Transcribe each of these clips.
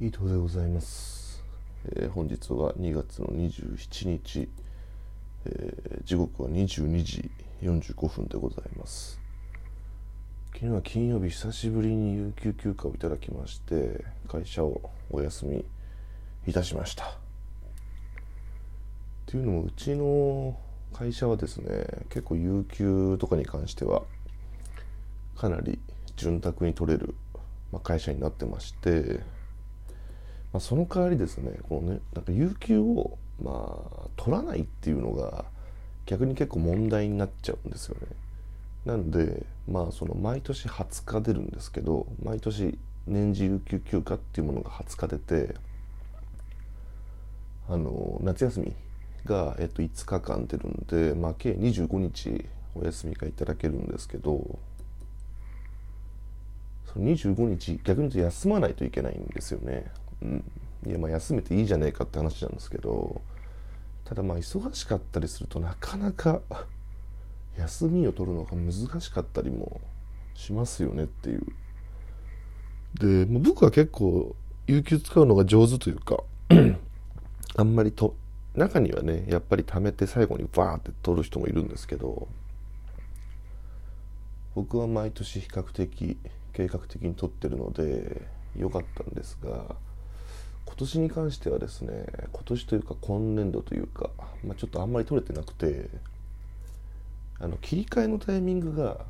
伊藤でございます、えー本日は2月の27日、えー時刻は22時45分でございます。昨日は金曜日久しぶりに有給休暇をいただきまして会社をお休みいたしました。っていうのもうちの会社はですね結構有給とかに関してはかなり潤沢に取れる、まあ、会社になってまして、まあ、その代わりですねこのねなんか有給をまあ取らないっていうのが逆に結構問題になっちゃうんですよねなんでまあその毎年20日出るんですけど毎年年次有給休暇っていうものが20日出てあの夏休みが、えっと、5日間出るんで、まあ、計25日お休みがいただけるんですけどその25日逆に言うと休まないといけないんですよね。いやまあ休めていいじゃねえかって話なんですけどただまあ忙しかったりするとなかなか 休みを取るのが難しかったりもしますよねっていう。で僕は結構有給使うのが上手というか あんまりと中にはねやっぱり貯めて最後にバーって取る人もいるんですけど僕は毎年比較的計画的に取ってるので良かったんですが今年に関してはですね今年というか今年度というか、まあ、ちょっとあんまり取れてなくてあの切り替えのタイミングが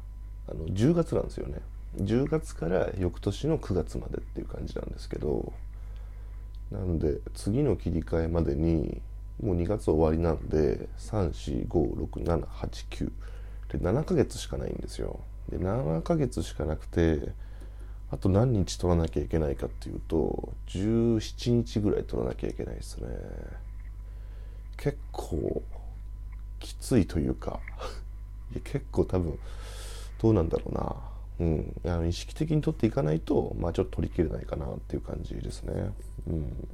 あの10月なんですよね。10月から翌年の9月までっていう感じなんですけどなんで次の切り替えまでにもう2月終わりなんで3456789で7ヶ月しかないんですよ。で7ヶ月しかなくてあと何日取らなきゃいけないかっていうと17日ぐらい取らなきゃいけないですね。結構きついというか いや結構多分どうなんだろうな。うん。あの意識的に取っていかないとまあちょっと取りきれないかなっていう感じですね。うん。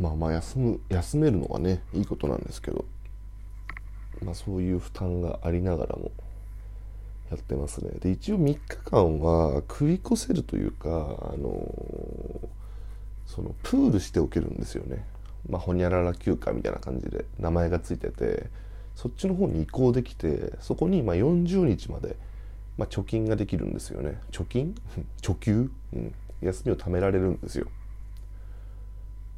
まあまあ休む休めるのはねいいことなんですけど。まあそういう負担がありながらも。やってますね。で一応3日間は繰り越せるというかあのそのプールしておけるんですよね。まあほにゃらら休暇みたいな感じで名前がついててそっちの方に移行できてそこにま40日まで、まあ、貯金ができるんですよね。貯金？貯給、うん、休みを貯められるんですよ。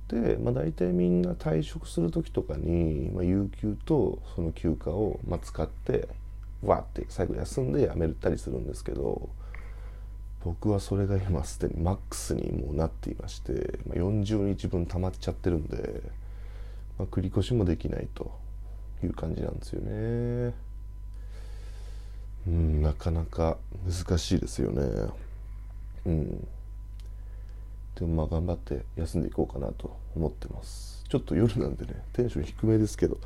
で、まあ、大体みんな退職する時とかに、まあ、有給とその休暇をま使ってわって最後休んで辞めたりするんですけど僕はそれが今すでにマックスにもうなっていまして、まあ、40日分溜まっちゃってるんで、まあ、繰り越しもできないという感じなんですよね。うんなかなか難しいですよね。うん。でもまあ頑張って休んでいこうかなと思ってます。ちょっと夜なんでねテンション低めですけど。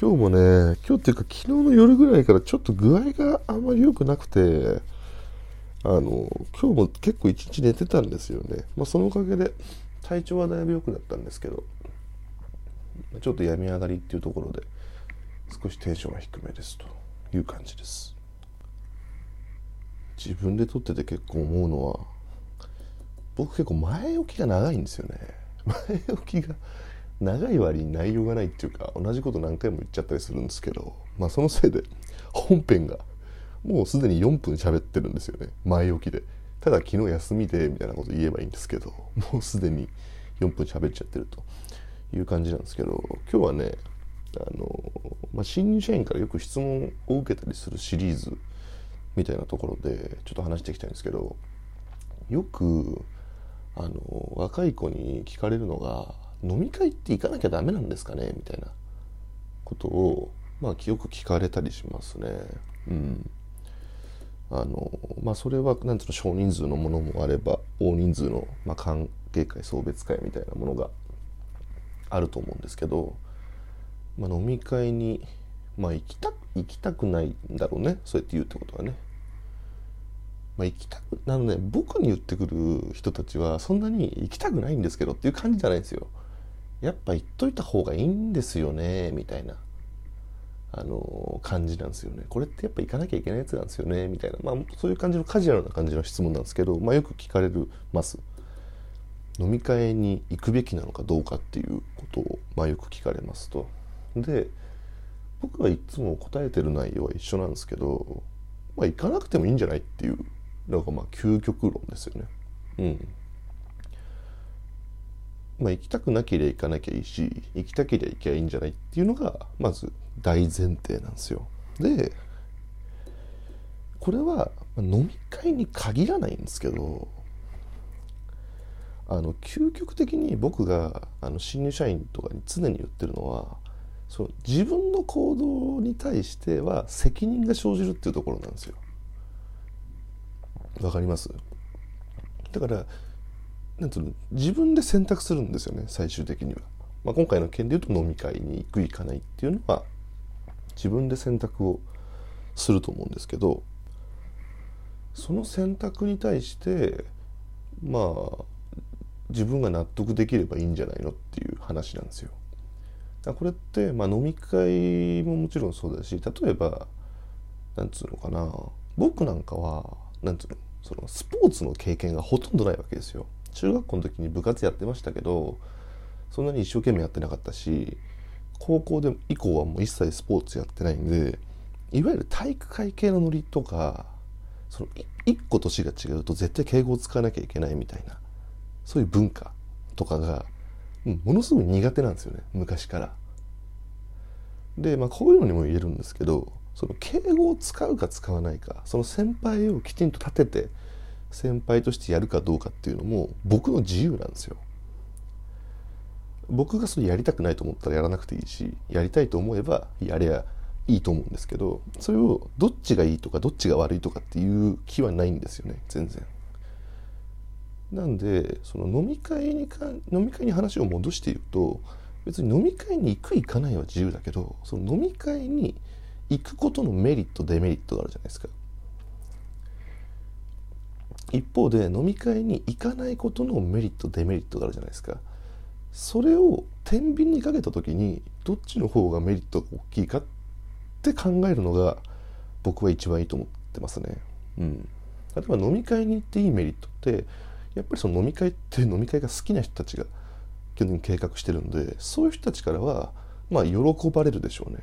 今日もね今日っていうか昨日の夜ぐらいからちょっと具合があんまり良くなくてあの今日も結構一日寝てたんですよね、まあ、そのおかげで体調はだいぶ良くなったんですけどちょっと病み上がりっていうところで少しテンションは低めですという感じです。自分で撮ってて結構思うのは僕結構前置きが長いんですよね。前置きが長い割に内容がないっていうか同じこと何回も言っちゃったりするんですけどまあそのせいで本編がもうすでに4分喋ってるんですよね。前置きで。ただ昨日休みでみたいなこと言えばいいんですけどもうすでに4分喋っちゃってると。いう感じなんですけど今日はねあの、まあ、新入社員からよく質問を受けたりするシリーズみたいなところでちょっと話していきたいんですけどよくあの若い子に聞かれるのが飲み会って行かなきゃダメなんですかね？みたいなことをまあよく聞かれたりしますね。うんあのまあ、それはなんていうの少人数のものもあれば大人数の、まあ、関係会送別会みたいなものがあると思うんですけど、まあ、飲み会に、まあ、行きた行きたくないんだろうねそうやって言うってことはね。まあ、行きたくなのね僕に言ってくる人たちはそんなに行きたくないんですけどっていう感じじゃないんですよ。やっぱ行っといた方がいいんですよねみたいな。あの感じなんですよねこれってやっぱ行かなきゃいけないやつなんですよねみたいな、まあ、そういう感じのカジュアルな感じの質問なんですけど、まあ、よく聞かれるます飲み会に行くべきなのかどうかっていうことを、まあ、よく聞かれますと。で僕はいつも答えてる内容は一緒なんですけど、まあ、行かなくてもいいんじゃないっていうのがまあ究極論ですよね。うんまあ、行きたくなければ行かなきゃいいし行きたければ行けばいいんじゃないっていうのがまず大前提なんですよ。でこれは飲み会に限らないんですけどあの究極的に僕があの新入社員とかに常に言ってるのはその自分の行動に対しては責任が生じるっていうところなんですよ。わかります？だからなんつうの自分で選択するんですよね最終的には。まあ、今回の件で言うと飲み会に行く行かないっていうのは自分で選択をすると思うんですけどその選択に対してまあ自分が納得できればいいんじゃないのっていう話なんですよ。これって、まあ、飲み会ももちろんそうだし例えばなんつうのかな僕なんかはなんつうのそのスポーツの経験がほとんどないわけですよ。中学校の時に部活やってましたけどそんなに一生懸命やってなかったし高校で以降はもう一切スポーツやってないんでいわゆる体育会系のノリとかその一個年が違うと絶対敬語を使わなきゃいけないみたいなそういう文化とかがものすごい苦手なんですよね昔から。でまあこういうのにも言えるんですけどその敬語を使うか使わないかその先輩をきちんと立てて先輩としてやるかどうかっていうのも僕の自由なんですよ。僕がそれやりたくないと思ったらやらなくていいしやりたいと思えばやればいいと思うんですけどそれをどっちがいいとかどっちが悪いとかっていう気はないんですよね全然。なんでその飲み会にか飲み会に話を戻して言うと別に飲み会に行く行かないは自由だけどその飲み会に行くことのメリットデメリットがあるじゃないですか。一方で飲み会に行かないことのメリットデメリットがあるじゃないですかそれを天秤にかけた時にどっちの方がメリットが大きいかって考えるのが僕は一番いいと思ってますね。うん、例えば飲み会に行っていいメリットってやっぱりその飲み会って飲み会が好きな人たちが基本的に計画してるんでそういう人たちからはまあ喜ばれるでしょうね。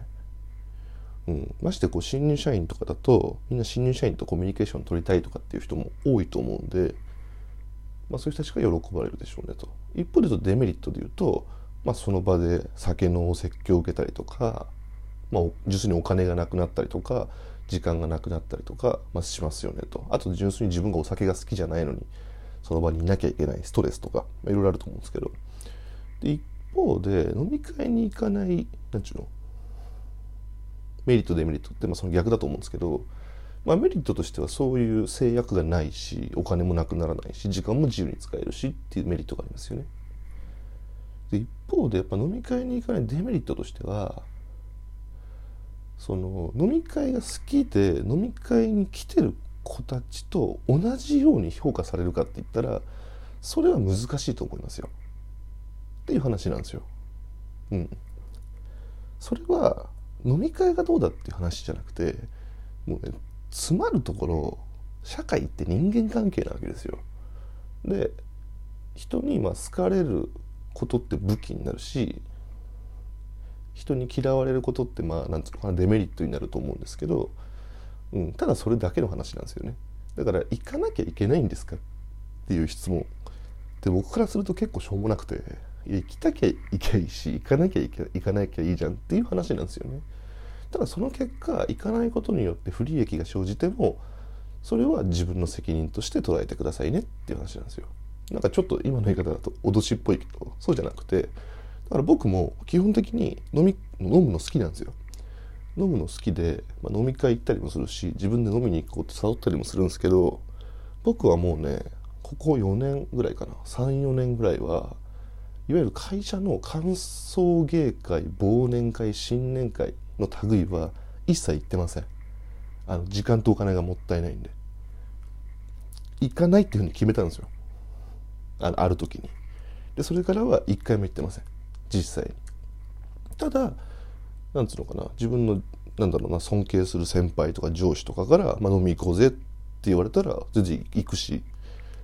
うん、ましてこう新入社員とかだとみんな新入社員とコミュニケーション取りたいとかっていう人も多いと思うんで、まあ、そういう人たちが喜ばれるでしょうねと。一方で言うとデメリットで言うと、まあ、その場で酒の説教を受けたりとか、まあ、純粋にお金がなくなったりとか時間がなくなったりとか、まあ、しますよねと。あと純粋に自分がお酒が好きじゃないのにその場にいなきゃいけないストレスとか、まあ、いろいろあると思うんですけど。で一方で飲み会に行かない何ちゅうのメリットデメリットってまあその逆だと思うんですけど、まあ、メリットとしてはそういう制約がないしお金もなくならないし時間も自由に使えるしっていうメリットがありますよね。で一方でやっぱ飲み会に行かないデメリットとしてはその飲み会が好きで飲み会に来てる子たちと同じように評価されるかって言ったらそれは難しいと思いますよ。っていう話なんですよ。うん。それは飲み会がどうだっていう話じゃなくてもうね詰まるところ社会って人間関係なわけですよ。で人にまあ好かれることって武器になるし人に嫌われることってまあなんつうのかなデメリットになると思うんですけど、うん、ただそれだけの話なんですよね。だから行かなきゃいけないんですかっていう質問で僕からすると結構しょうもなくて行きたきゃいけないし行かなきゃいけ行かなきゃいいじゃんっていう話なんですよね。ただその結果行かないことによって不利益が生じてもそれは自分の責任として捉えてくださいねっていう話なんですよ。なんかちょっと今の言い方だと脅しっぽいけどそうじゃなくてだから僕も基本的に飲み飲むの好きなんですよ。飲むの好きで、まあ、飲み会行ったりもするし自分で飲みに行こうって誘ったりもするんですけど僕はもうねここ4年ぐらいかな34年ぐらいはいわゆる会社の歓送迎会忘年会新年会の類は一切行ってません。あの時間とお金がもったいないんで。行かないっていうふうに決めたんですよ。あのある時に。でそれからは一回も行ってません。実際に。ただなんつうのかな。自分のなんだろうな尊敬する先輩とか上司とかから、まあ、飲み行こうぜって言われたら全然行くし。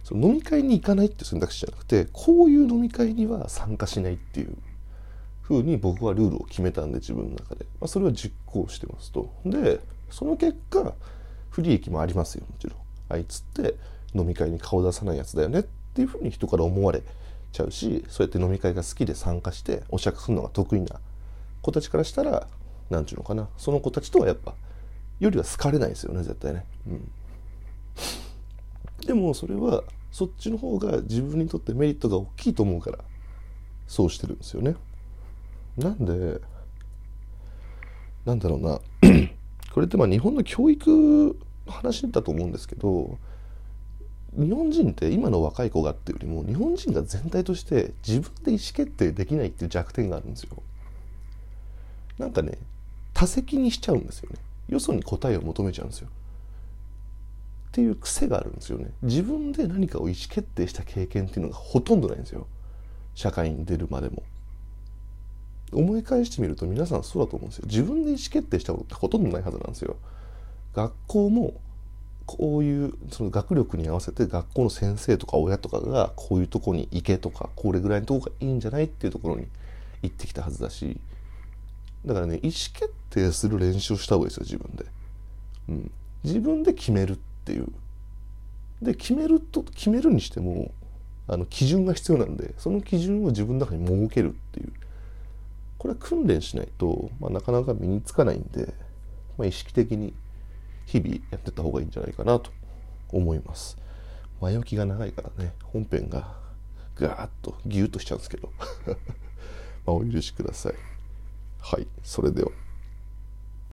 その飲み会に行かないっていう選択肢じゃなくてこういう飲み会には参加しないっていうふうに僕はルールを決めたんで自分の中で、まあ、それは実行してますと。でその結果不利益もありますよ。もちろん。あいつって飲み会に顔出さないやつだよねっていうふうに人から思われちゃうしそうやって飲み会が好きで参加してお酌するのが得意な子たちからしたら何ちゅうのかな。その子たちとはやっぱよりは好かれないですよね絶対ね。うん。でもそれはそっちの方が自分にとってメリットが大きいと思うからそうしてるんですよね。なんでなんだろうな これってまあ日本の教育の話だと思うんですけど日本人って今の若い子がっていうよりも日本人が全体として自分で意思決定できないっていう弱点があるんですよ。なんかね多責にしちゃうんですよね。よそに答えを求めちゃうんですよ。っていう癖があるんですよね自分で何かを意思決定した経験っていうのがほとんどないんですよ社会に出るまでも思い返してみると皆さんそうだと思うんですよ。自分で意思決定したことってほとんどないはずなんですよ。学校もこういうその学力に合わせて学校の先生とか親とかがこういうとこに行けとかこれぐらいのとこがいいんじゃないっていうところに行ってきたはずだし。だからね意思決定する練習をした方がいいですよ自分で、うん、自分で決めるっていう。で決めると決めるにしてもあの基準が必要なんでその基準を自分の中に設けるっていう。これは訓練しないと、まあ、なかなか身につかないんで、まあ、意識的に日々やってった方がいいんじゃないかなと思います。前置きが長いからね本編がガーッとギュッとしちゃうんですけど。まお許しください。はいそれでは。